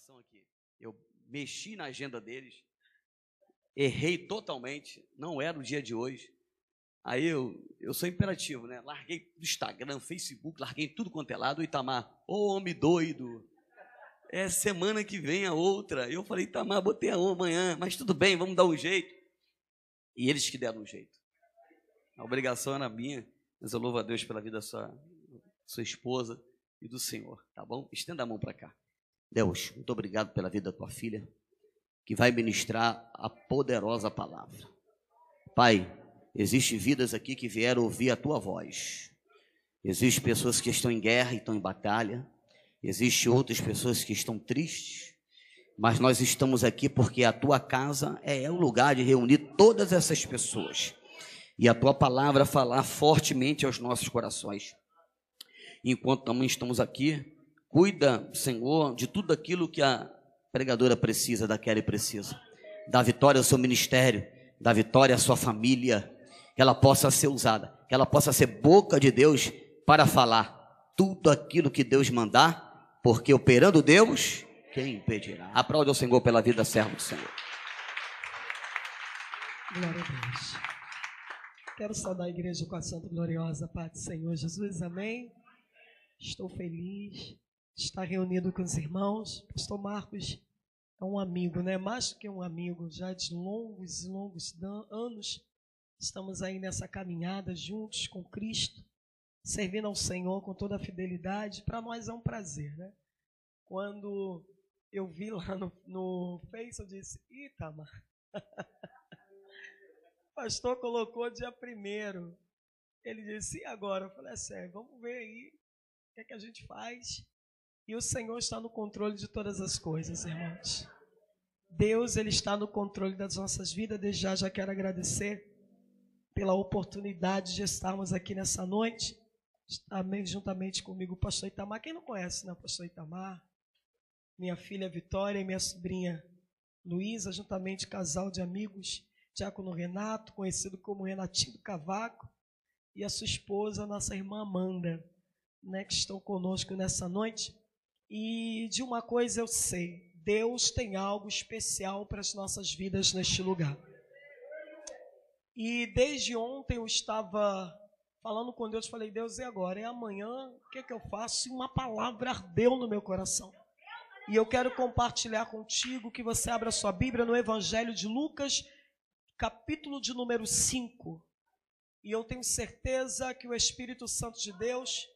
oração aqui. Eu mexi na agenda deles, errei totalmente, não era o dia de hoje. Aí eu, eu sou imperativo, né? Larguei do Instagram, Facebook, larguei tudo quanto é lado. O Itamar, ô homem doido, é semana que vem a outra. Eu falei, Itamar, botei a amanhã, mas tudo bem, vamos dar um jeito. E eles que deram um jeito. A obrigação era minha, mas eu louvo a Deus pela vida da sua, sua esposa e do Senhor, tá bom? Estenda a mão para cá. Deus, muito obrigado pela vida da tua filha, que vai ministrar a poderosa palavra. Pai, Existem vidas aqui que vieram ouvir a tua voz. Existem pessoas que estão em guerra e estão em batalha. Existem outras pessoas que estão tristes. Mas nós estamos aqui porque a tua casa é o lugar de reunir todas essas pessoas. E a tua palavra falar fortemente aos nossos corações. Enquanto também estamos aqui, cuida, Senhor, de tudo aquilo que a pregadora precisa, da Kelly precisa. Da vitória ao seu ministério, da vitória à sua família, que ela possa ser usada, que ela possa ser boca de Deus para falar tudo aquilo que Deus mandar, porque operando Deus, quem impedirá? Aplaude ao Senhor pela vida servo do Senhor. Glória a Deus. Quero saudar a igreja com a santa gloriosa paz do Senhor Jesus, amém. Estou feliz estar reunido com os irmãos. Pastor Marcos é um amigo, né? Mais do que um amigo, já de longos e longos anos Estamos aí nessa caminhada juntos com Cristo, servindo ao Senhor com toda a fidelidade. Para nós é um prazer, né? Quando eu vi lá no, no Face, eu disse: Itamar, o pastor colocou dia primeiro. Ele disse: E agora? Eu falei: É sério, vamos ver aí o que, é que a gente faz. E o Senhor está no controle de todas as coisas, irmãos. Deus, Ele está no controle das nossas vidas. Desde já, já quero agradecer pela oportunidade de estarmos aqui nessa noite. Amém, juntamente comigo o pastor Itamar. Quem não conhece, né? O pastor Itamar, minha filha Vitória e minha sobrinha Luísa, juntamente casal de amigos, Diácono Renato, conhecido como Renatinho do Cavaco, e a sua esposa, nossa irmã Amanda, né, que estão conosco nessa noite. E de uma coisa eu sei, Deus tem algo especial para as nossas vidas neste lugar. E desde ontem eu estava falando com Deus, falei, Deus, e agora? É amanhã, o que, é que eu faço? E uma palavra ardeu no meu coração. E eu quero compartilhar contigo que você abra sua Bíblia no Evangelho de Lucas, capítulo de número 5. E eu tenho certeza que o Espírito Santo de Deus,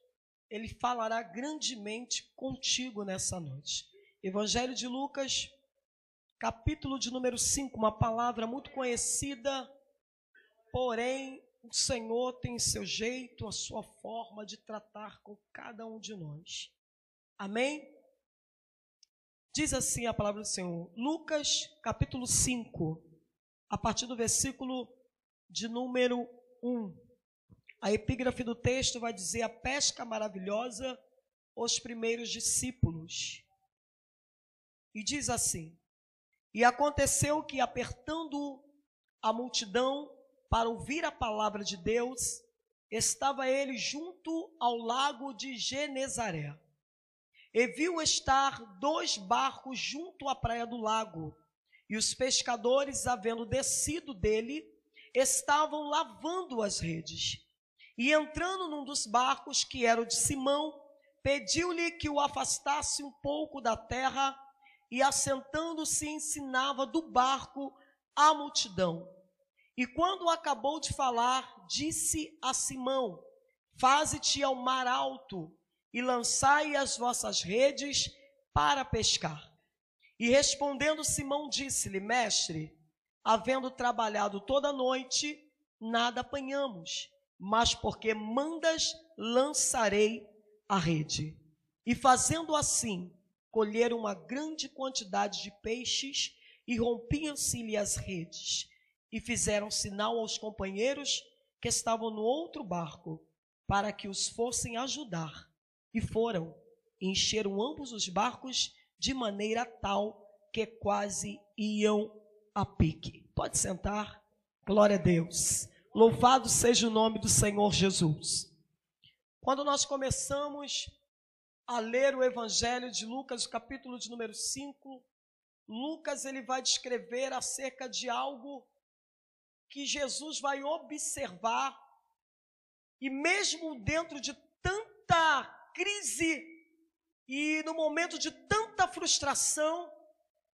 ele falará grandemente contigo nessa noite. Evangelho de Lucas, capítulo de número 5, uma palavra muito conhecida Porém, o Senhor tem seu jeito, a sua forma de tratar com cada um de nós. Amém? Diz assim a palavra do Senhor, Lucas capítulo 5, a partir do versículo de número 1. A epígrafe do texto vai dizer: A pesca maravilhosa, os primeiros discípulos. E diz assim: E aconteceu que, apertando a multidão, para ouvir a palavra de Deus, estava ele junto ao lago de Genezaré. E viu estar dois barcos junto à praia do lago, e os pescadores, havendo descido dele, estavam lavando as redes. E entrando num dos barcos, que era o de Simão, pediu-lhe que o afastasse um pouco da terra, e assentando-se ensinava do barco a multidão. E quando acabou de falar, disse a Simão: Faze-te ao mar alto e lançai as vossas redes para pescar. E respondendo Simão, disse-lhe: Mestre, havendo trabalhado toda a noite, nada apanhamos, mas porque mandas, lançarei a rede. E fazendo assim, colheram uma grande quantidade de peixes e rompiam-se-lhe as redes e fizeram sinal aos companheiros que estavam no outro barco para que os fossem ajudar. E foram, e encheram ambos os barcos de maneira tal que quase iam a pique. Pode sentar. Glória a Deus. Louvado seja o nome do Senhor Jesus. Quando nós começamos a ler o Evangelho de Lucas, o capítulo de número 5. Lucas ele vai descrever acerca de algo que Jesus vai observar e mesmo dentro de tanta crise e no momento de tanta frustração,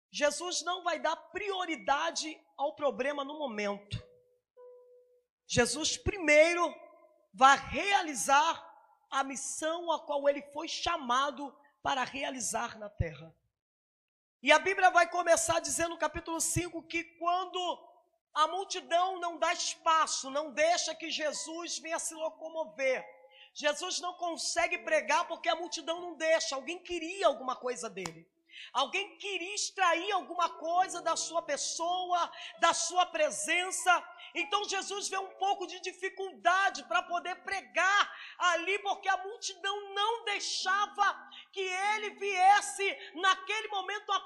Jesus não vai dar prioridade ao problema no momento. Jesus primeiro vai realizar a missão a qual ele foi chamado para realizar na terra. E a Bíblia vai começar dizendo no capítulo 5 que quando a multidão não dá espaço, não deixa que Jesus venha se locomover, Jesus não consegue pregar porque a multidão não deixa, alguém queria alguma coisa dele. Alguém queria extrair alguma coisa da sua pessoa, da sua presença, então Jesus vê um pouco de dificuldade para poder pregar ali, porque a multidão não deixava que ele viesse naquele momento a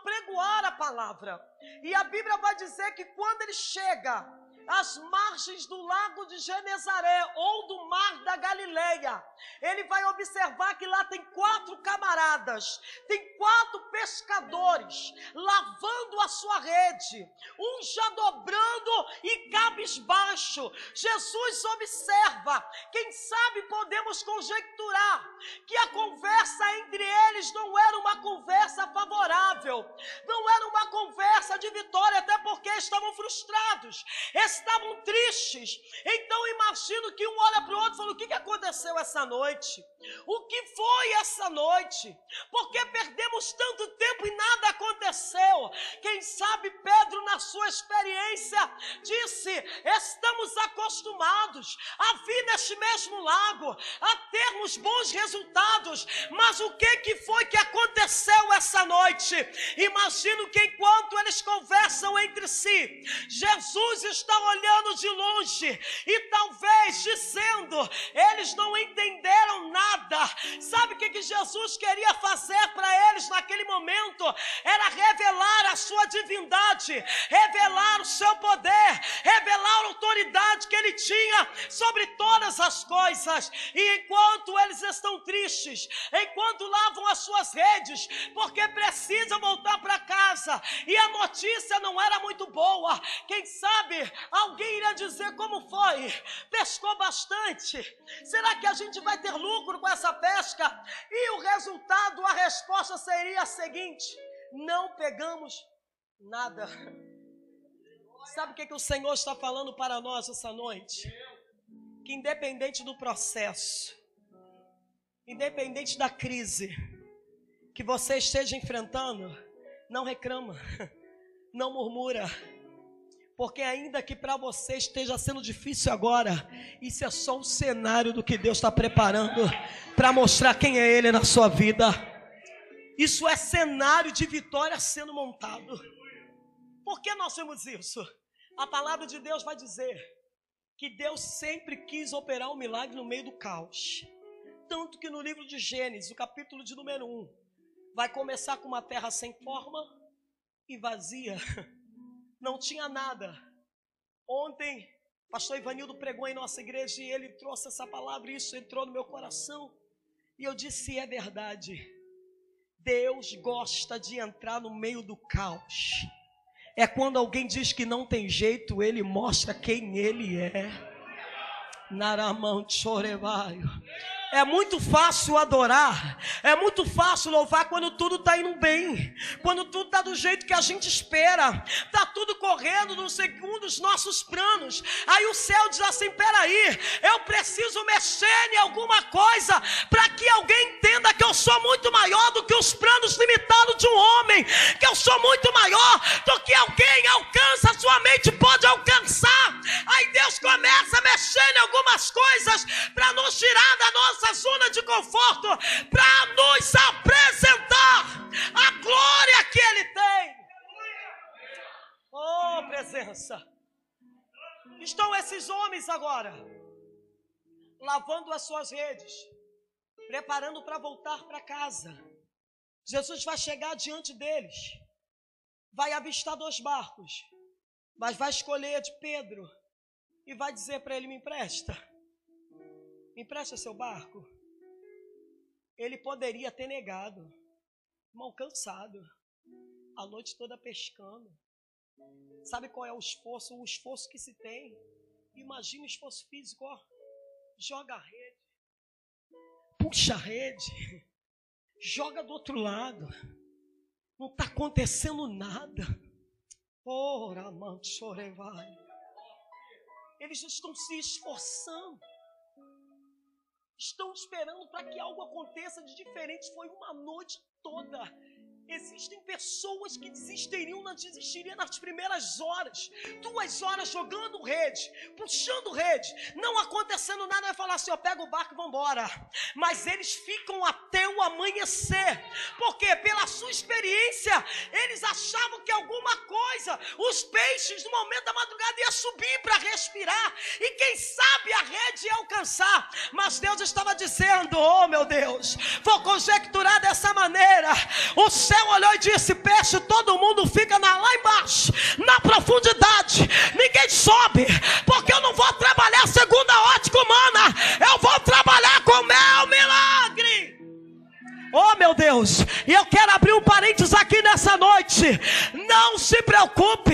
a palavra. E a Bíblia vai dizer que quando ele chega às margens do lago de Genezaré ou do mar da Galileia, ele vai observar que lá tem quatro camaradas, tem quatro pescadores lavando a sua rede, um já dobrando e cabisbaixo. Jesus observa, quem sabe podemos conjecturar que a conversa entre eles não era uma conversa favorável, não era uma conversa de vitória, até porque estavam frustrados estavam tristes. Então imagino que um olha para o outro e fala: O que, que aconteceu essa noite? O que foi essa noite? Porque perdemos tanto tempo e nada aconteceu. Quem sabe na sua experiência, disse: Estamos acostumados a vir neste mesmo lago, a termos bons resultados, mas o que, que foi que aconteceu essa noite? Imagino que enquanto eles conversam entre si, Jesus está olhando de longe e talvez dizendo: eles não entenderam nada. Sabe o que, que Jesus queria fazer para eles naquele momento? Era revelar a sua divindade, revelar o seu poder, revelar a autoridade que ele tinha sobre todas as coisas. E enquanto eles estão tristes, enquanto lavam as suas redes, porque precisam voltar para casa, e a notícia não era muito boa, quem sabe Alguém irá dizer como foi? Pescou bastante. Será que a gente vai ter lucro com essa pesca? E o resultado, a resposta seria a seguinte: não pegamos nada. Sabe o que, que o Senhor está falando para nós essa noite? Que independente do processo, independente da crise que você esteja enfrentando, não reclama, não murmura porque ainda que para você esteja sendo difícil agora, isso é só um cenário do que Deus está preparando para mostrar quem é Ele na sua vida. Isso é cenário de vitória sendo montado. Por que nós temos isso? A palavra de Deus vai dizer que Deus sempre quis operar um milagre no meio do caos. Tanto que no livro de Gênesis, o capítulo de número 1, vai começar com uma terra sem forma e vazia não tinha nada. Ontem, pastor Ivanildo pregou em nossa igreja e ele trouxe essa palavra e isso entrou no meu coração. E eu disse: é verdade. Deus gosta de entrar no meio do caos. É quando alguém diz que não tem jeito, ele mostra quem ele é. Naramão chorevaio. É muito fácil adorar, é muito fácil louvar quando tudo está indo bem, quando tudo está do jeito que a gente espera, está tudo correndo no segundo os nossos planos. Aí o céu diz assim: peraí, eu preciso mexer em alguma coisa para que alguém entenda que eu sou muito maior do que os planos limitados de um homem, que eu sou muito maior do que alguém alcança, sua mente pode alcançar. Aí Deus começa a mexer em algumas coisas para nos tirar da nossa nossa zona de conforto para nos apresentar a glória que Ele tem. Oh, presença. Estão esses homens agora, lavando as suas redes, preparando para voltar para casa. Jesus vai chegar diante deles, vai avistar dois barcos, mas vai escolher de Pedro e vai dizer para ele: Me empresta. Me empresta seu barco. Ele poderia ter negado. Irmão, cansado. A noite toda pescando. Sabe qual é o esforço? O esforço que se tem. Imagina o esforço físico, ó. Joga a rede. Puxa a rede. Joga do outro lado. Não está acontecendo nada. Ora, vai. Eles estão se esforçando. Estão esperando para que algo aconteça de diferente. Foi uma noite toda Existem pessoas que desistiriam, não desistiriam nas primeiras horas. Duas horas jogando rede, puxando rede, não acontecendo nada, vai falar assim: ó, pega o barco e vambora. Mas eles ficam até o amanhecer. Porque pela sua experiência, eles achavam que alguma coisa, os peixes no momento da madrugada ia subir para respirar. E quem sabe ia alcançar. Mas Deus estava dizendo: Oh meu Deus, vou conjecturar dessa maneira. O céu céu olhou e disse: Peixe, todo mundo fica na, lá embaixo, na profundidade, ninguém sobe, porque eu não vou trabalhar segundo a ótica humana, meu Deus, e eu quero abrir um parênteses aqui nessa noite. Não se preocupe,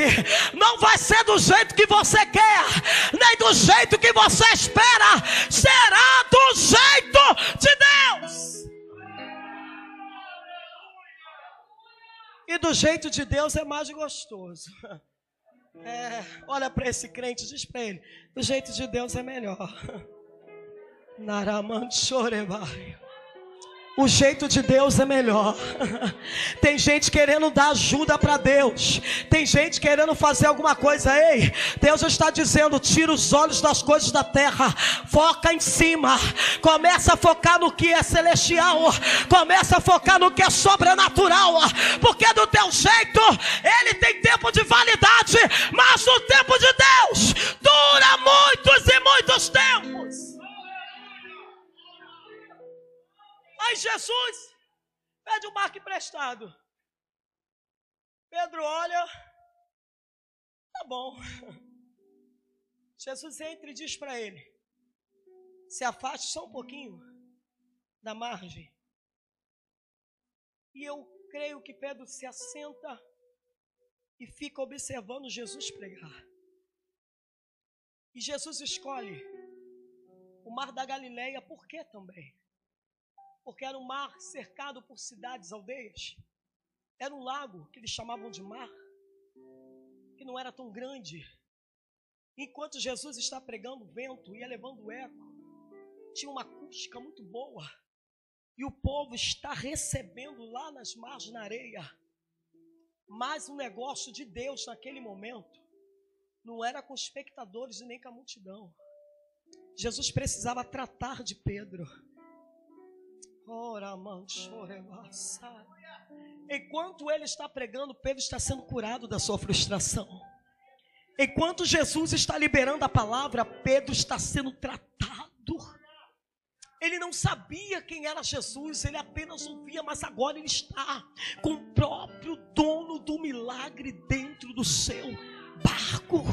não vai ser do jeito que você quer, nem do jeito que você espera, será do jeito de Deus. E do jeito de Deus é mais gostoso. É, olha para esse crente, diz para ele: do jeito de Deus é melhor. Naraman chorebai. O jeito de Deus é melhor. Tem gente querendo dar ajuda para Deus. Tem gente querendo fazer alguma coisa. Ei, Deus está dizendo: tira os olhos das coisas da terra, foca em cima. Começa a focar no que é celestial. Começa a focar no que é sobrenatural. Porque do teu jeito, ele tem tempo de validade. Mas o tempo de Deus dura muitos e muitos tempos. Aí Jesus pede o barco emprestado. Pedro olha, tá bom. Jesus entra e diz para ele: se afaste só um pouquinho da margem. E eu creio que Pedro se assenta e fica observando Jesus pregar. E Jesus escolhe o mar da Galileia, por quê também? Porque era um mar cercado por cidades, aldeias. Era um lago que eles chamavam de mar, que não era tão grande. Enquanto Jesus está pregando, o vento ia levando eco. Tinha uma acústica muito boa. E o povo está recebendo lá nas margens, na areia. Mas o negócio de Deus naquele momento não era com espectadores e nem com a multidão. Jesus precisava tratar de Pedro. Enquanto ele está pregando, Pedro está sendo curado da sua frustração. Enquanto Jesus está liberando a palavra, Pedro está sendo tratado. Ele não sabia quem era Jesus, ele apenas ouvia, mas agora ele está com o próprio dono do milagre dentro do seu barco.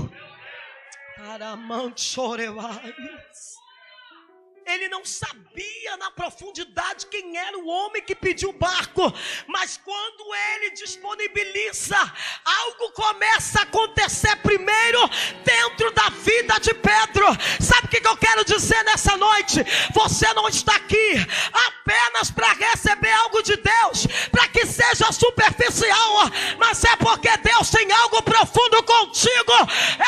Aramante chorevais. Ele não sabia na profundidade quem era o homem que pediu o barco, mas quando ele disponibiliza, algo começa a acontecer primeiro dentro da vida de Pedro. Sabe o que eu quero dizer nessa noite? Você não está aqui apenas para receber algo de Deus, para que seja superficial, mas é porque Deus tem algo profundo contigo,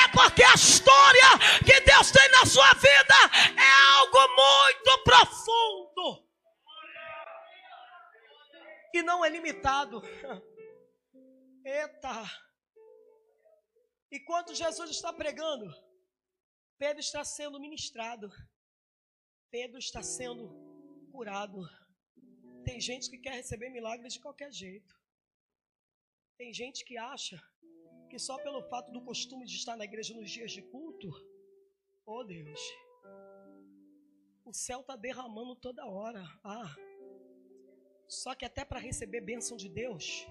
é porque a história que Deus tem na sua vida é algo muito muito profundo. E não é limitado. Eita! Enquanto Jesus está pregando, Pedro está sendo ministrado. Pedro está sendo curado. Tem gente que quer receber milagres de qualquer jeito. Tem gente que acha que só pelo fato do costume de estar na igreja nos dias de culto, oh Deus, o céu está derramando toda hora. Ah. Só que até para receber bênção de Deus,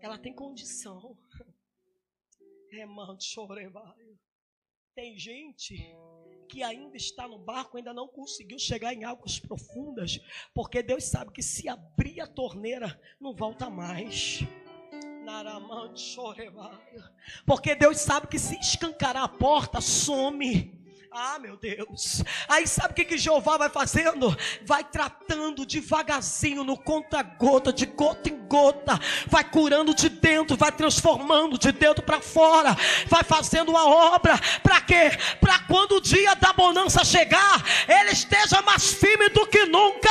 ela tem condição. É, Tem gente que ainda está no barco ainda não conseguiu chegar em águas profundas, porque Deus sabe que se abrir a torneira, não volta mais. Porque Deus sabe que se escancarar a porta, some. Ah, meu Deus. Aí sabe o que, que Jeová vai fazendo? Vai tratando devagarzinho, no conta-gota, de gota em gota. Vai curando de dentro, vai transformando de dentro para fora. Vai fazendo uma obra. Para quê? Para quando o dia da bonança chegar, ele esteja mais firme do que nunca,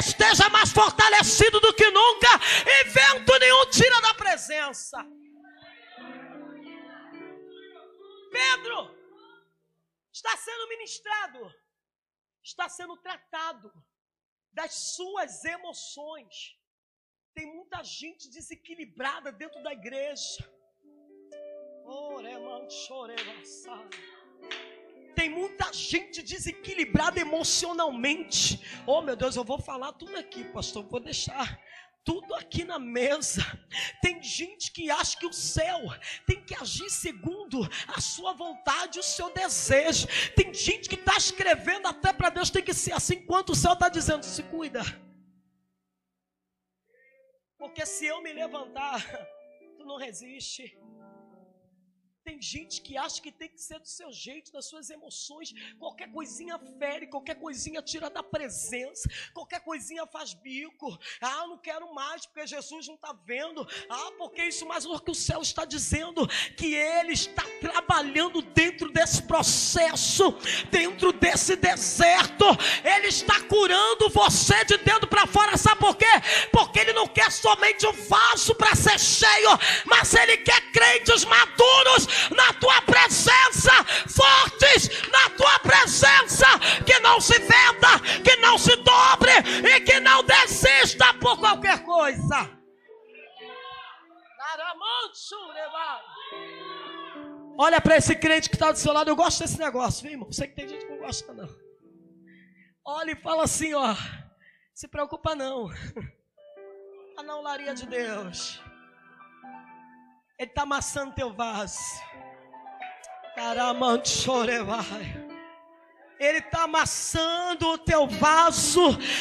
esteja mais fortalecido do que nunca. E vento nenhum tira da presença. Pedro está sendo ministrado, está sendo tratado das suas emoções. Tem muita gente desequilibrada dentro da igreja. Tem muita gente desequilibrada emocionalmente. Oh meu Deus, eu vou falar tudo aqui, pastor. Vou deixar tudo aqui na mesa. Tem gente que acha que o céu tem que agir segundo a sua vontade, o seu desejo. Tem gente que está escrevendo até para Deus tem que ser assim, enquanto o céu está dizendo: se cuida. Porque se eu me levantar, tu não resiste. Tem gente que acha que tem que ser do seu jeito, das suas emoções. Qualquer coisinha fere, qualquer coisinha tira da presença, qualquer coisinha faz bico. Ah, não quero mais porque Jesus não está vendo. Ah, porque isso, mas o que o céu está dizendo que Ele está trabalhando dentro desse processo, dentro desse deserto. Ele está curando você de dentro para fora. Sabe por quê? Porque Ele não quer somente um vaso para ser cheio, mas Ele quer crentes maduros na tua presença, fortes na tua presença, que não se venda, que não se dobre e que não desista por qualquer coisa. Olha para esse crente que está do seu lado. Eu gosto desse negócio, viu, irmão? Sei que tem gente que não gosta, não. Olha e fala assim, ó. Se preocupa não. A não laria de Deus. Ele está amassando teu vaso. Ele está amassando o teu vaso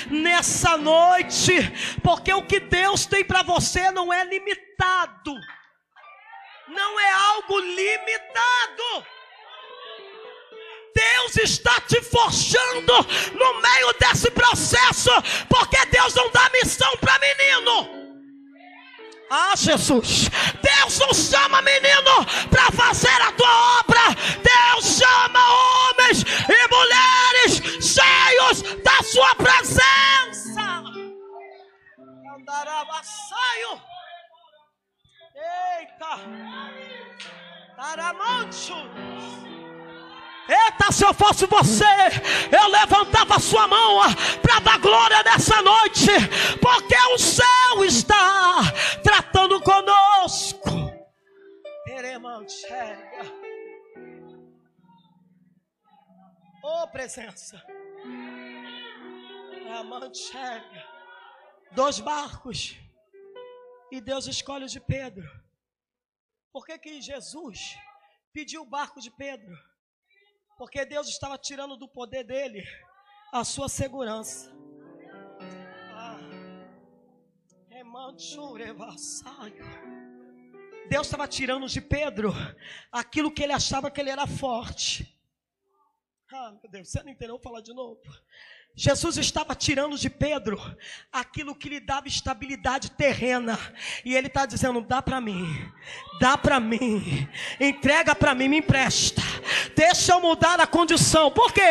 nessa noite, porque o que Deus tem para você não é limitado, não é algo limitado. Deus está te forjando no meio desse processo, porque Deus não dá Ah, Jesus, Deus não chama menino para fazer a tua obra, Deus chama homens e mulheres cheios da sua presença. Andarabassaio. Eita, Taramancho. Eita, se eu fosse você, eu levantava a sua mão para dar glória nessa noite, porque o céu está tratando conosco. Oh, presença. Dois barcos. E Deus escolhe o de Pedro. Por que, que Jesus pediu o barco de Pedro? Porque Deus estava tirando do poder dele a sua segurança. Ah. Deus estava tirando de Pedro aquilo que ele achava que ele era forte. Ah, meu Deus, você não entendeu? Vou falar de novo. Jesus estava tirando de Pedro aquilo que lhe dava estabilidade terrena, e ele está dizendo: dá para mim, dá para mim, entrega para mim, me empresta, deixa eu mudar a condição, porque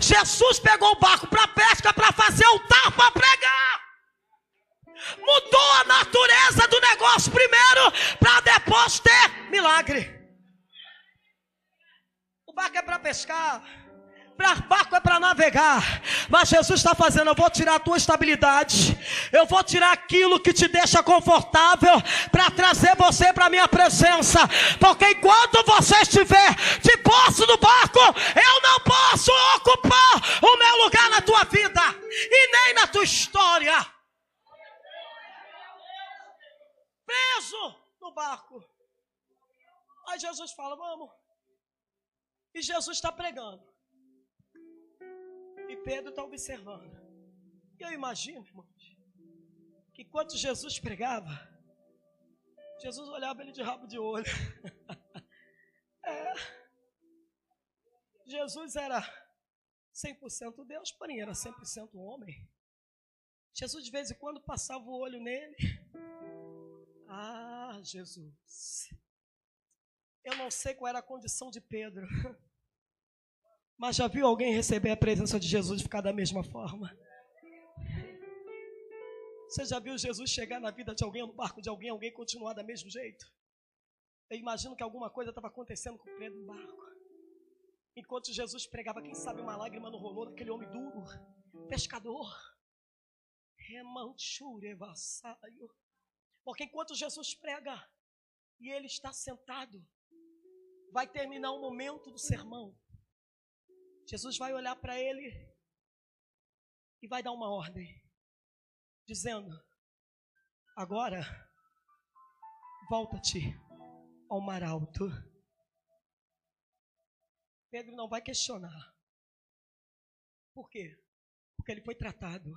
Jesus pegou o barco para pesca para fazer altar para pregar. Mudou a natureza do negócio primeiro, para depois ter milagre. O barco é para pescar para barco é para navegar, mas Jesus está fazendo: eu vou tirar a tua estabilidade, eu vou tirar aquilo que te deixa confortável, para trazer você para a minha presença, porque enquanto você estiver de posse no barco, eu não posso ocupar o meu lugar na tua vida e nem na tua história. Preso no barco. Aí Jesus fala: vamos. E Jesus está pregando. E Pedro está observando. E eu imagino, irmãos, que enquanto Jesus pregava, Jesus olhava ele de rabo de olho. é. Jesus era 100% Deus, porém era 100% homem. Jesus de vez em quando passava o olho nele. Ah, Jesus. Eu não sei qual era a condição de Pedro. Mas já viu alguém receber a presença de Jesus e ficar da mesma forma? Você já viu Jesus chegar na vida de alguém, no barco de alguém, alguém continuar do mesmo jeito? Eu imagino que alguma coisa estava acontecendo com Pedro no barco. Enquanto Jesus pregava, quem sabe uma lágrima não rolou daquele homem duro, pescador. Porque enquanto Jesus prega e ele está sentado, vai terminar o momento do sermão. Jesus vai olhar para ele e vai dar uma ordem dizendo: Agora, volta-te ao mar alto. Pedro não vai questionar. Por quê? Porque ele foi tratado.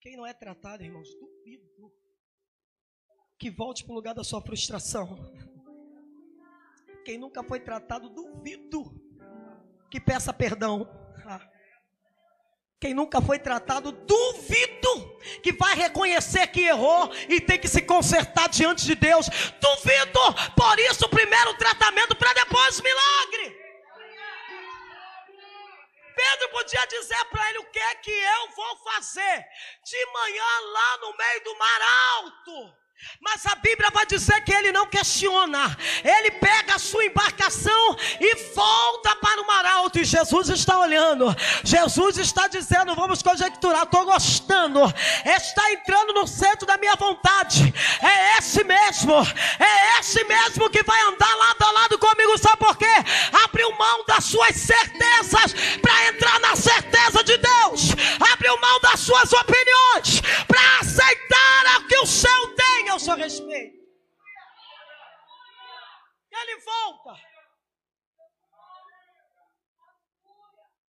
Quem não é tratado, irmãos, duvido que volte para o lugar da sua frustração. Quem nunca foi tratado, duvido que peça perdão. Ah. Quem nunca foi tratado, duvido que vai reconhecer que errou e tem que se consertar diante de Deus. Duvido. Por isso, primeiro tratamento para depois milagre. Pedro podia dizer para ele o que é que eu vou fazer de manhã lá no meio do mar alto. Mas a Bíblia vai dizer que ele não questiona. Ele pega a sua embarcação e volta para o mar alto. E Jesus está olhando. Jesus está dizendo: Vamos conjecturar. Estou gostando. Está entrando no centro da minha vontade. É esse mesmo. É esse mesmo que vai andar lado a lado comigo. Sabe por quê? Abriu mão das suas certezas para entrar na certeza de Deus. Abriu mão das suas opiniões para aceitar o que o céu tem ao seu respeito. Ele volta.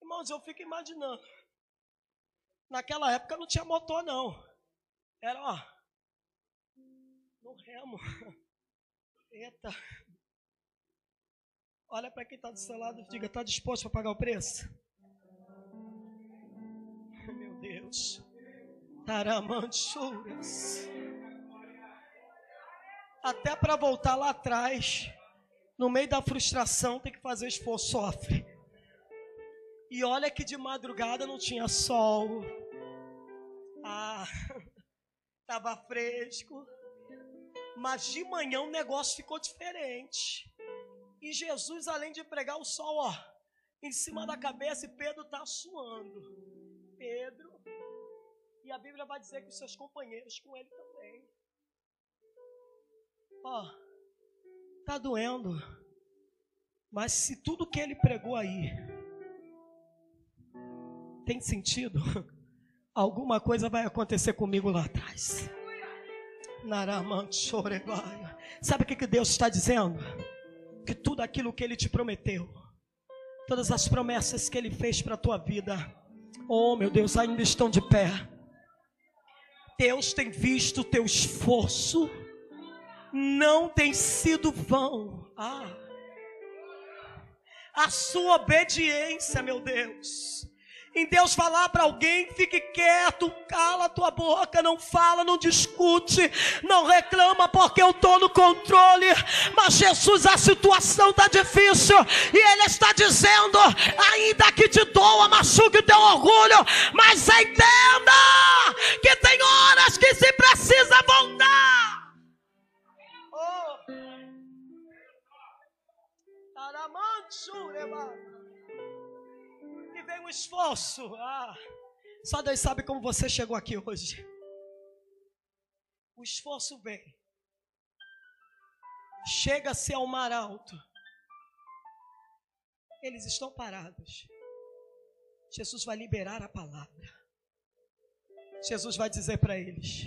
Irmãos, eu fico imaginando. Naquela época não tinha motor, não. Era, ó, no remo. Eita. Olha para quem está do seu lado e diga: está disposto a pagar o preço? Meu Deus. Taramanchuras até para voltar lá atrás, no meio da frustração, tem que fazer esforço, sofre. E olha que de madrugada não tinha sol. Ah, estava fresco. Mas de manhã o negócio ficou diferente. E Jesus, além de pregar o sol, ó, em cima da cabeça, e Pedro está suando. Pedro. E a Bíblia vai dizer que os seus companheiros com ele também. Ó, oh, tá doendo. Mas se tudo que ele pregou aí tem sentido, alguma coisa vai acontecer comigo lá atrás. Sabe o que, que Deus está dizendo? Que tudo aquilo que Ele te prometeu, todas as promessas que Ele fez para a tua vida, oh meu Deus, ainda estão de pé. Deus tem visto o teu esforço não tem sido vão. Ah. A sua obediência, meu Deus. Em Deus falar para alguém, fique quieto, cala a tua boca, não fala, não discute, não reclama porque eu estou no controle. Mas Jesus, a situação está difícil e Ele está dizendo: ainda que te doa, machuque o teu orgulho, mas entenda que tem horas que se precisa voltar. E vem um esforço. Ah, só Deus sabe como você chegou aqui hoje. O esforço vem. Chega-se ao mar alto. Eles estão parados. Jesus vai liberar a palavra. Jesus vai dizer para eles: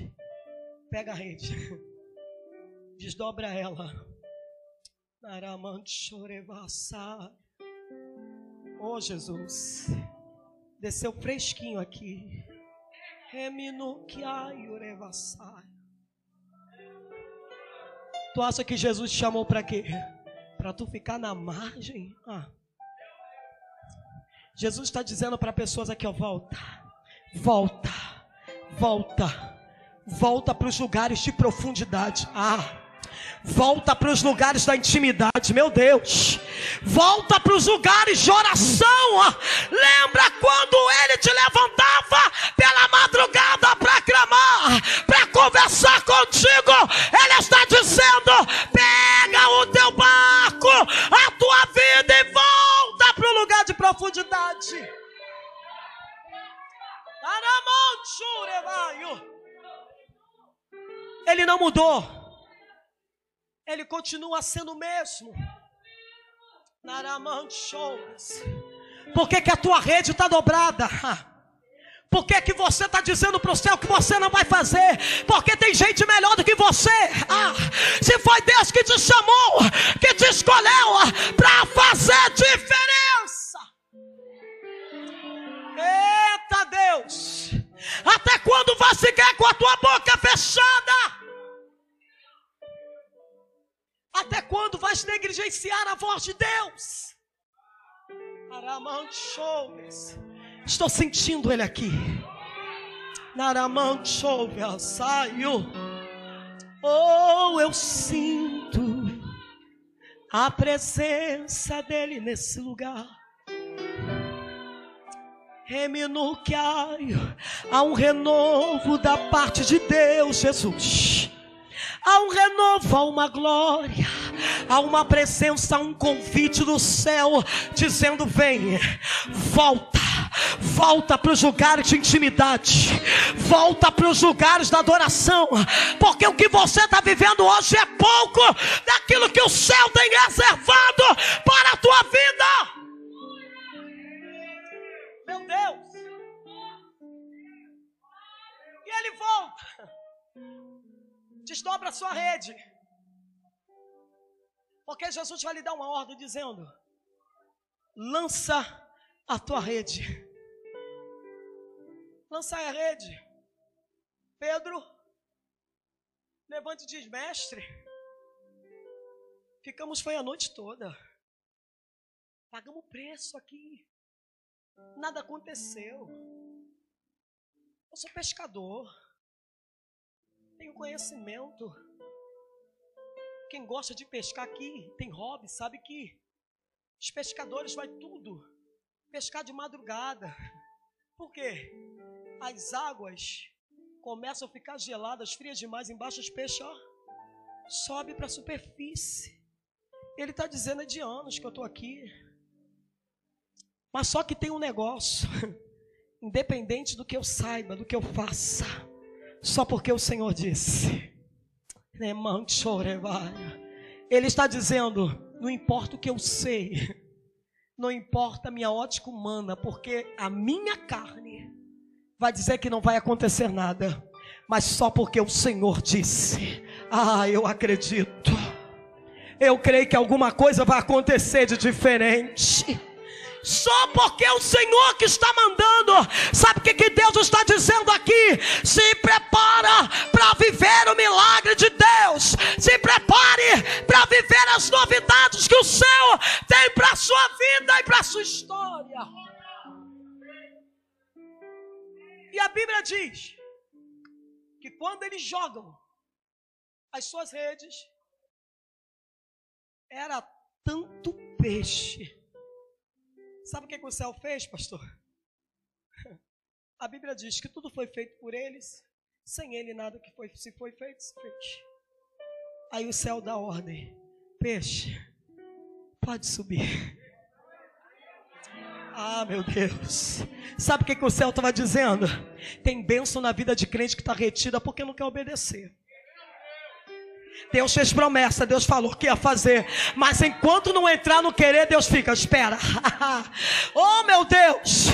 pega a rede, desdobra ela Oh, Jesus. Desceu fresquinho aqui. Tu acha que Jesus te chamou para quê? Para tu ficar na margem? Ah. Jesus está dizendo para pessoas aqui, ó, volta, volta, volta, volta para os lugares de profundidade. Ah. Volta para os lugares da intimidade, meu Deus. Volta para os lugares de oração. Lembra quando ele te levantava pela madrugada para clamar, para conversar contigo? Ele está dizendo: pega o teu barco, a tua vida e volta para o lugar de profundidade. Ele não mudou ele continua sendo o mesmo. Por que, que a tua rede está dobrada? Por que, que você está dizendo para o céu que você não vai fazer? Porque tem gente melhor do que você. Ah, se foi Deus que te chamou, que te escolheu para fazer diferença. Eita Deus! Até quando vai seguir com a tua boca fechada? Até quando vais negligenciar a voz de Deus? Estou sentindo ele aqui. saio. Oh, eu sinto a presença dele nesse lugar. Reminuquiaio, há um renovo da parte de Deus, Jesus. Há um renovo, há uma glória, há uma presença, há um convite do céu dizendo: vem, volta. Volta para os lugares de intimidade, volta para os lugares da adoração, porque o que você está vivendo hoje é pouco daquilo que o céu tem reservado para a tua vida. Meu Deus, e ele volta desdobra a sua rede. Porque Jesus vai lhe dar uma ordem dizendo: lança a tua rede. Lança a rede. Pedro, levante e diz: Mestre, ficamos foi a noite toda. Pagamos preço aqui. Nada aconteceu. Eu sou pescador tenho conhecimento. Quem gosta de pescar aqui, tem hobby, sabe que os pescadores vai tudo pescar de madrugada. Por quê? As águas começam a ficar geladas, frias demais embaixo, os peixes ó, sobe para a superfície. Ele está dizendo é de anos que eu estou aqui. Mas só que tem um negócio, independente do que eu saiba, do que eu faça só porque o Senhor disse. Ele está dizendo: não importa o que eu sei, não importa a minha ótica humana, porque a minha carne vai dizer que não vai acontecer nada, mas só porque o Senhor disse. Ah, eu acredito. Eu creio que alguma coisa vai acontecer de diferente só porque é o Senhor que está mandando. Sabe o que, que Deus está dizendo aqui? Se prepara para viver o milagre de Deus. Se prepare para viver as novidades que o céu tem para a sua vida e para a sua história. E a Bíblia diz que quando eles jogam as suas redes, era tanto peixe Sabe o que, que o céu fez, pastor? A Bíblia diz que tudo foi feito por eles, sem ele nada que foi, se foi feito, se fez. Aí o céu dá ordem: peixe, pode subir. Ah, meu Deus. Sabe o que, que o céu estava dizendo? Tem bênção na vida de crente que está retida porque não quer obedecer. Deus fez promessa, Deus falou que ia fazer. Mas enquanto não entrar no querer, Deus fica, espera. oh meu Deus!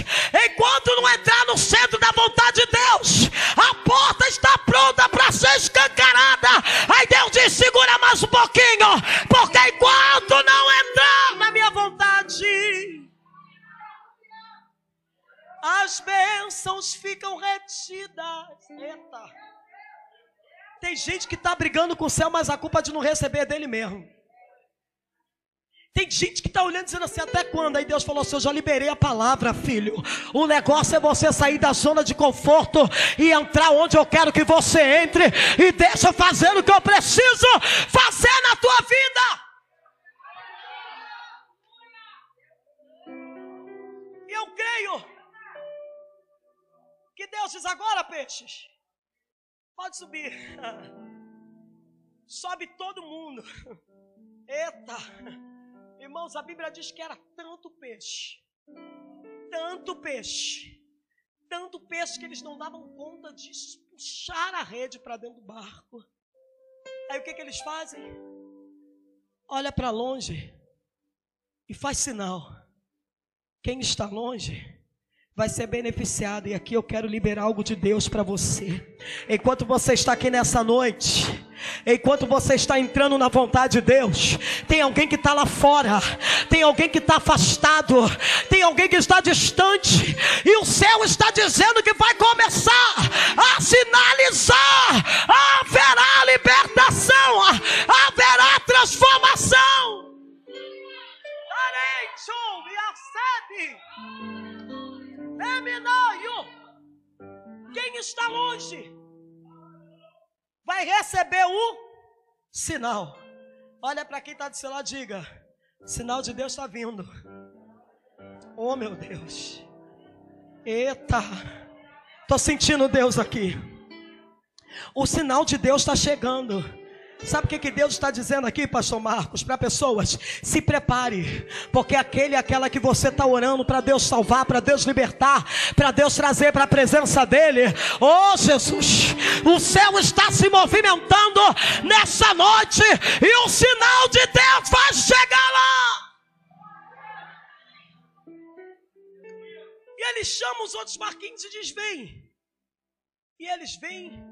Enquanto não entrar no centro da vontade de Deus, a porta está pronta para ser escancarada. Aí Deus diz: segura mais um pouquinho, porque enquanto não entrar na minha vontade, as bênçãos ficam retidas. Eita! Tem gente que está brigando com o céu, mas a culpa de não receber é dele mesmo. Tem gente que está olhando dizendo assim, até quando? Aí Deus falou assim, eu já liberei a palavra, filho. O negócio é você sair da zona de conforto e entrar onde eu quero que você entre. E deixa eu fazer o que eu preciso fazer na tua vida. E eu creio que Deus diz agora, peixes, pode subir. Sobe todo mundo. Eita. Irmãos, a Bíblia diz que era tanto peixe, tanto peixe, tanto peixe que eles não davam conta de puxar a rede para dentro do barco. Aí o que, que eles fazem? Olha para longe e faz sinal. Quem está longe vai ser beneficiado. E aqui eu quero liberar algo de Deus para você. Enquanto você está aqui nessa noite, enquanto você está entrando na vontade de Deus, tem alguém que está lá fora, tem alguém que está afastado, tem alguém que está distante, e o céu está dizendo que vai começar está longe vai receber o sinal. Olha para quem está do seu lado, diga: sinal de Deus está vindo. Oh meu Deus, eita, estou sentindo Deus aqui. O sinal de Deus está chegando. Sabe o que, que Deus está dizendo aqui, pastor Marcos, para pessoas? Se prepare, porque aquele e aquela que você está orando para Deus salvar, para Deus libertar, para Deus trazer para a presença dEle. Oh Jesus, o céu está se movimentando nessa noite e o sinal de Deus vai chegar lá. E ele chama os outros marquinhos e diz: Vem. E eles vêm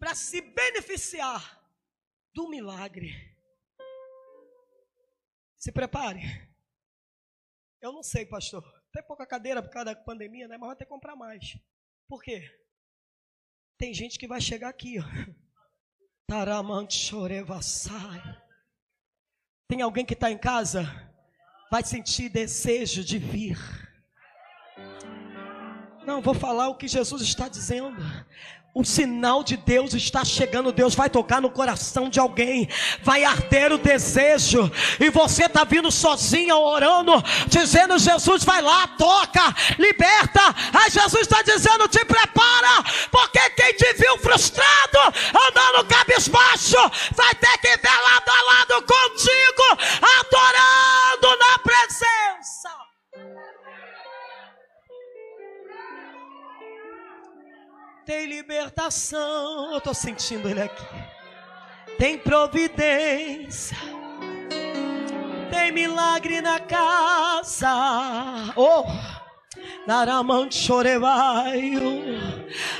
para se beneficiar do milagre. Se prepare. Eu não sei, pastor. Tem pouca cadeira por causa da pandemia, né? Mas vai ter que comprar mais. Por quê? Tem gente que vai chegar aqui, ó. Tem alguém que está em casa, vai sentir desejo de vir. Não, vou falar o que Jesus está dizendo. O sinal de Deus está chegando, Deus vai tocar no coração de alguém, vai arder o desejo, e você está vindo sozinha orando, dizendo: Jesus vai lá, toca, liberta. Aí Jesus está dizendo: te prepara, porque quem te viu frustrado, andando cabisbaixo, vai ter que ver lado a lado contigo, adorando na presença. Tem libertação. Eu estou sentindo ele aqui. Tem providência. Tem milagre na casa. Oh!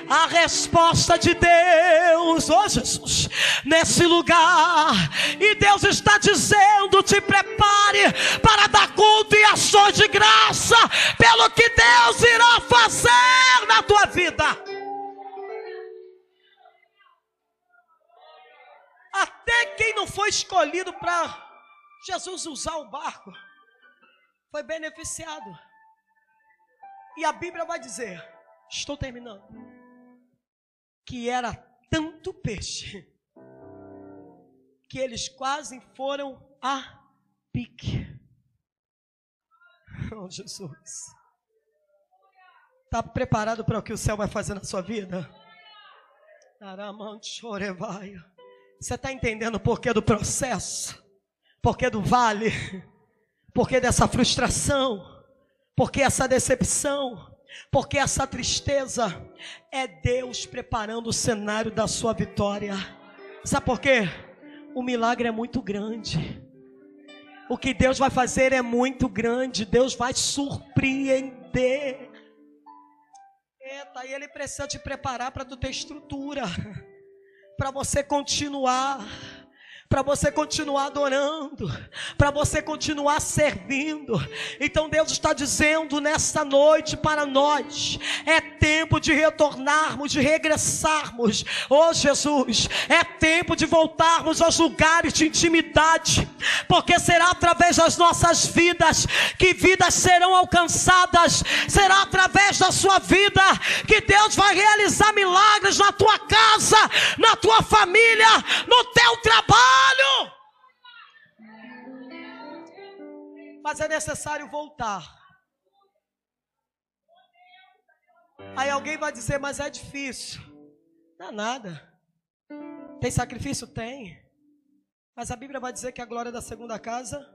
A resposta de Deus, oh Jesus, nesse lugar, e Deus está dizendo: te prepare para dar culto e ações de graça, pelo que Deus irá fazer na tua vida. Até quem não foi escolhido para Jesus usar o barco foi beneficiado. E a Bíblia vai dizer: estou terminando. Que era tanto peixe que eles quase foram a pique. Oh, Jesus. Está preparado para o que o céu vai fazer na sua vida? Aramante chorevaia. Você está entendendo o porquê do processo? Porquê do vale? Porquê dessa frustração? Porquê essa decepção? Porque essa tristeza é Deus preparando o cenário da sua vitória. Sabe por quê? O milagre é muito grande. O que Deus vai fazer é muito grande. Deus vai surpreender. Eita, e Ele precisa te preparar para tu ter estrutura para você continuar. Para você continuar adorando, para você continuar servindo. Então Deus está dizendo nesta noite para nós: é tempo de retornarmos, de regressarmos. Oh Jesus, é tempo de voltarmos aos lugares de intimidade, porque será através das nossas vidas que vidas serão alcançadas, será através da sua vida que Deus vai realizar milagres na tua casa, na tua família, no teu trabalho. Mas é necessário voltar. Aí alguém vai dizer, mas é difícil. Não é nada. Tem sacrifício? Tem. Mas a Bíblia vai dizer que a glória da segunda casa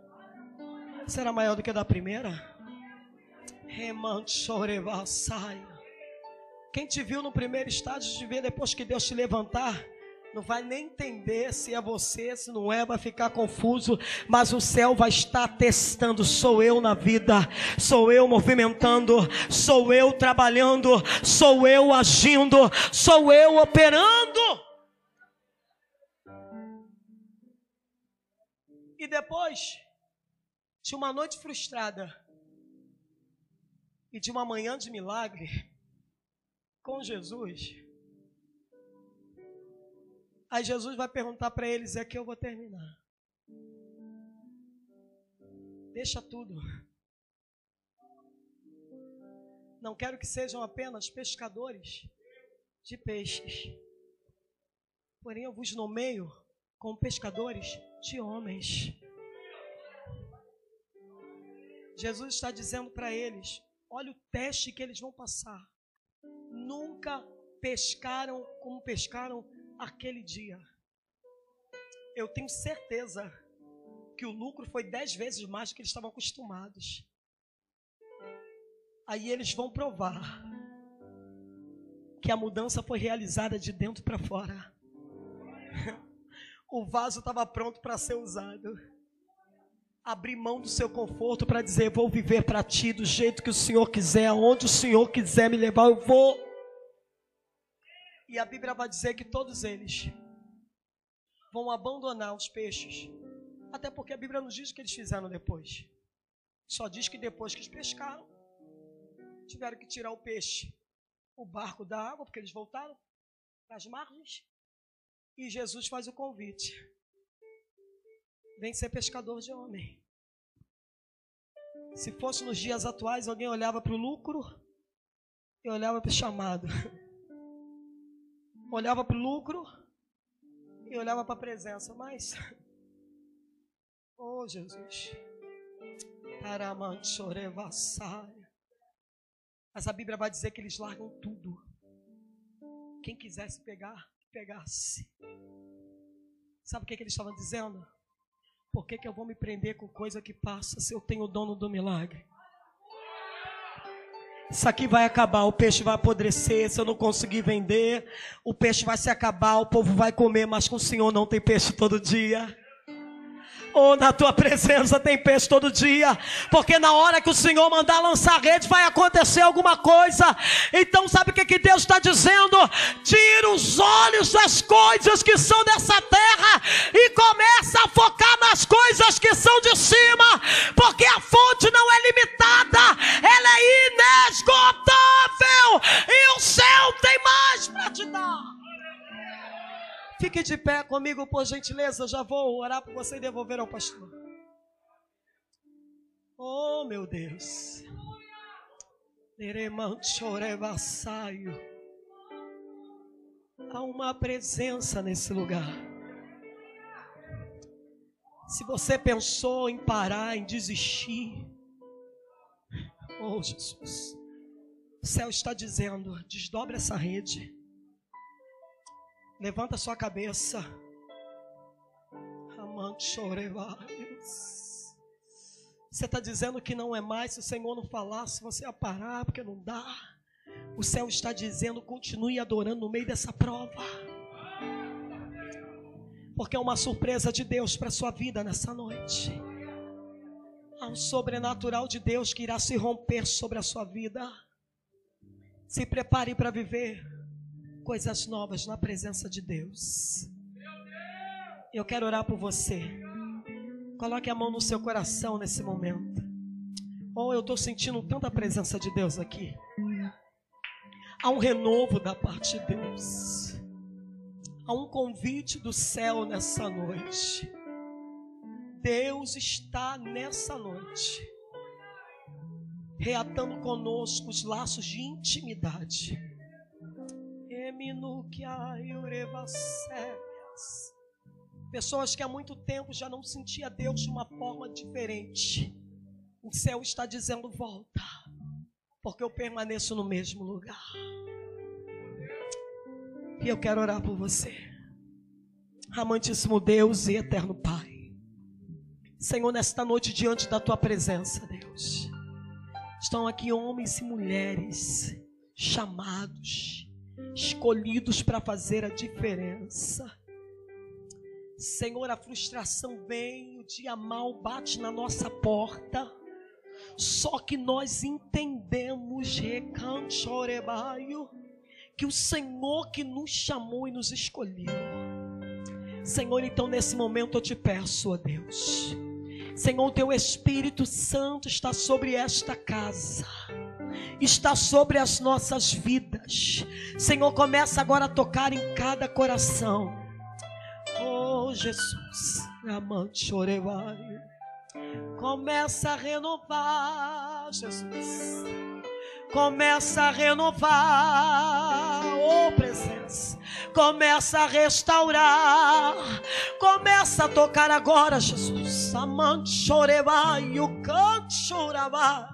será maior do que a da primeira. Quem te viu no primeiro estágio, te ver depois que Deus te levantar, não vai nem entender se é você, se não é, vai ficar confuso, mas o céu vai estar testando: sou eu na vida, sou eu movimentando, sou eu trabalhando, sou eu agindo, sou eu operando. E depois de uma noite frustrada e de uma manhã de milagre com Jesus, Aí Jesus vai perguntar para eles: é que eu vou terminar. Deixa tudo. Não quero que sejam apenas pescadores de peixes. Porém, eu vos nomeio como pescadores de homens. Jesus está dizendo para eles: olha o teste que eles vão passar. Nunca pescaram como pescaram aquele dia. Eu tenho certeza que o lucro foi dez vezes mais do que eles estavam acostumados. Aí eles vão provar que a mudança foi realizada de dentro para fora. O vaso estava pronto para ser usado. Abrir mão do seu conforto para dizer: Vou viver para ti do jeito que o Senhor quiser, aonde o Senhor quiser me levar, eu vou. E a Bíblia vai dizer que todos eles vão abandonar os peixes. Até porque a Bíblia não diz o que eles fizeram depois. Só diz que depois que eles pescaram, tiveram que tirar o peixe, o barco da água, porque eles voltaram para as margens. E Jesus faz o convite: vem ser pescador de homem. Se fosse nos dias atuais, alguém olhava para o lucro e olhava para o chamado. olhava para o lucro e olhava para a presença, mas, oh Jesus, mas a Bíblia vai dizer que eles largam tudo. Quem quisesse pegar, pegasse. Sabe o que, que eles estavam dizendo? Por que, que eu vou me prender com coisa que passa se eu tenho o dono do milagre? Isso aqui vai acabar, o peixe vai apodrecer, se eu não conseguir vender, o peixe vai se acabar, o povo vai comer, mas com o Senhor não tem peixe todo dia. Ou oh, na tua presença tem peixe todo dia, porque na hora que o Senhor mandar lançar rede vai acontecer alguma coisa. Então, sabe o que, que Deus está dizendo? Tira os olhos das coisas que são dessa terra e começa a focar nas coisas que são de cima, porque a fonte não é limitada, ela é inesgotável e o céu tem mais para te dar. Fique de pé comigo, por gentileza. Eu já vou orar por você e devolver ao pastor. Oh, meu Deus. Há uma presença nesse lugar. Se você pensou em parar, em desistir, oh Jesus, o céu está dizendo: desdobre essa rede. Levanta sua cabeça. Você está dizendo que não é mais, se o Senhor não falasse, você ia parar, porque não dá. O céu está dizendo, continue adorando no meio dessa prova. Porque é uma surpresa de Deus para sua vida nessa noite. Há um sobrenatural de Deus que irá se romper sobre a sua vida. Se prepare para viver coisas novas na presença de Deus. Eu quero orar por você. Coloque a mão no seu coração nesse momento. Oh, eu estou sentindo tanta presença de Deus aqui. Há um renovo da parte de Deus. Há um convite do céu nessa noite. Deus está nessa noite reatando conosco os laços de intimidade. Pessoas que há muito tempo já não sentia Deus de uma forma diferente. O céu está dizendo: volta, porque eu permaneço no mesmo lugar. E eu quero orar por você, amantíssimo Deus e eterno Pai. Senhor, nesta noite, diante da tua presença, Deus, estão aqui homens e mulheres chamados, escolhidos para fazer a diferença. Senhor, a frustração vem, o dia mal bate na nossa porta. Só que nós entendemos, recanchorebaio, que o Senhor que nos chamou e nos escolheu. Senhor, então nesse momento eu te peço, ó Deus. Senhor, teu Espírito Santo está sobre esta casa. Está sobre as nossas vidas. Senhor, começa agora a tocar em cada coração. Oh, Jesus, amante orevai. Começa a renovar, Jesus começa a renovar, oh presença, começa a restaurar, começa a tocar agora, Jesus. Amante chorebai, o canto chorava,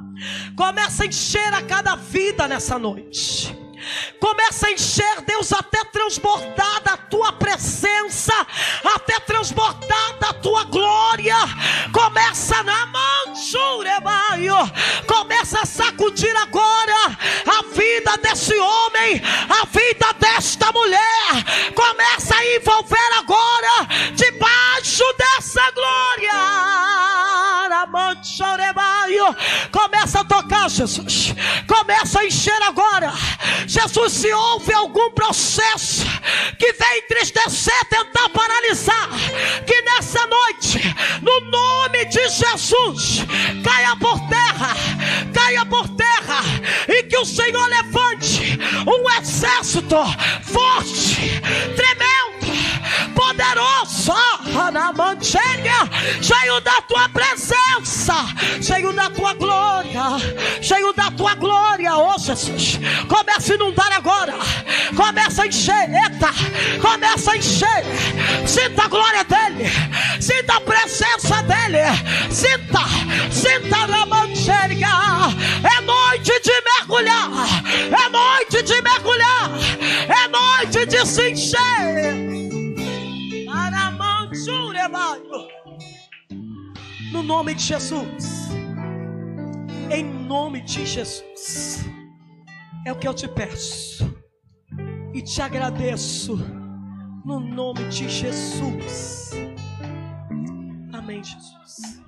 começa a encher a cada vida nessa noite. Começa a encher, Deus, até transbordar da tua presença, até transbordar da tua glória. Começa na manchurebaio, começa a sacudir agora a vida desse homem, a vida desta mulher. Começa a envolver agora debaixo dessa glória. Começa a tocar, Jesus. Começa a encher agora. Jesus, se houve algum processo que vem entristecer, tentar paralisar, que nessa noite, no nome de Jesus, caia por terra, caia por terra, e que o Senhor levante um exército forte, tremendo, poderoso, cheio da tua presença, cheio da tua glória, cheio da tua glória, oh Jesus. Começa a inundar agora, começa a encher, eita, começa a encher. Sinta a glória dele, sinta a presença dele, sinta, sinta a manchega. É noite de mergulhar, é noite de mergulhar, é noite de se encher. No nome de Jesus. Em nome de Jesus. É o que eu te peço. E te agradeço. No nome de Jesus. Amém, Jesus.